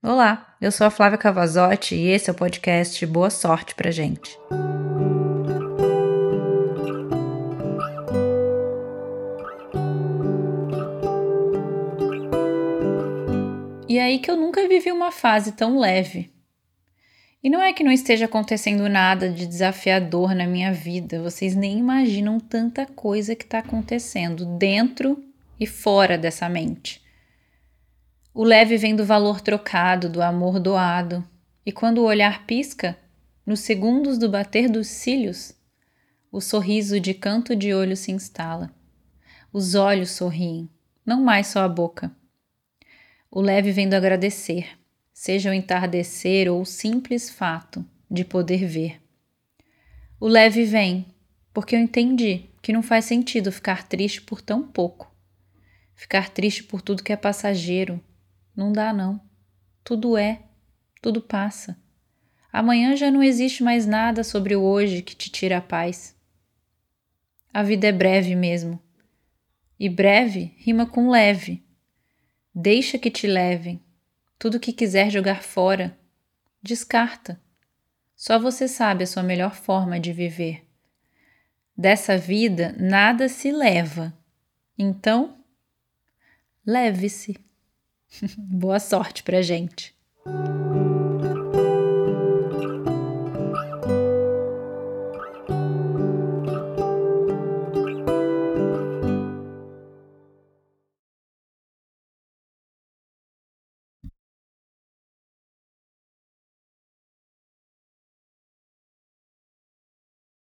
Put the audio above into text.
Olá, eu sou a Flávia Cavazotti e esse é o podcast Boa Sorte pra gente. E aí que eu nunca vivi uma fase tão leve. E não é que não esteja acontecendo nada de desafiador na minha vida, vocês nem imaginam tanta coisa que está acontecendo dentro e fora dessa mente. O leve vem do valor trocado, do amor doado, e quando o olhar pisca, nos segundos do bater dos cílios, o sorriso de canto de olho se instala. Os olhos sorriem, não mais só a boca. O leve vem do agradecer, seja o entardecer ou o simples fato de poder ver. O leve vem porque eu entendi que não faz sentido ficar triste por tão pouco. Ficar triste por tudo que é passageiro, não dá, não. Tudo é, tudo passa. Amanhã já não existe mais nada sobre o hoje que te tira a paz. A vida é breve mesmo. E breve rima com leve. Deixa que te levem. Tudo que quiser jogar fora, descarta. Só você sabe a sua melhor forma de viver. Dessa vida nada se leva. Então, leve-se. Boa sorte pra gente!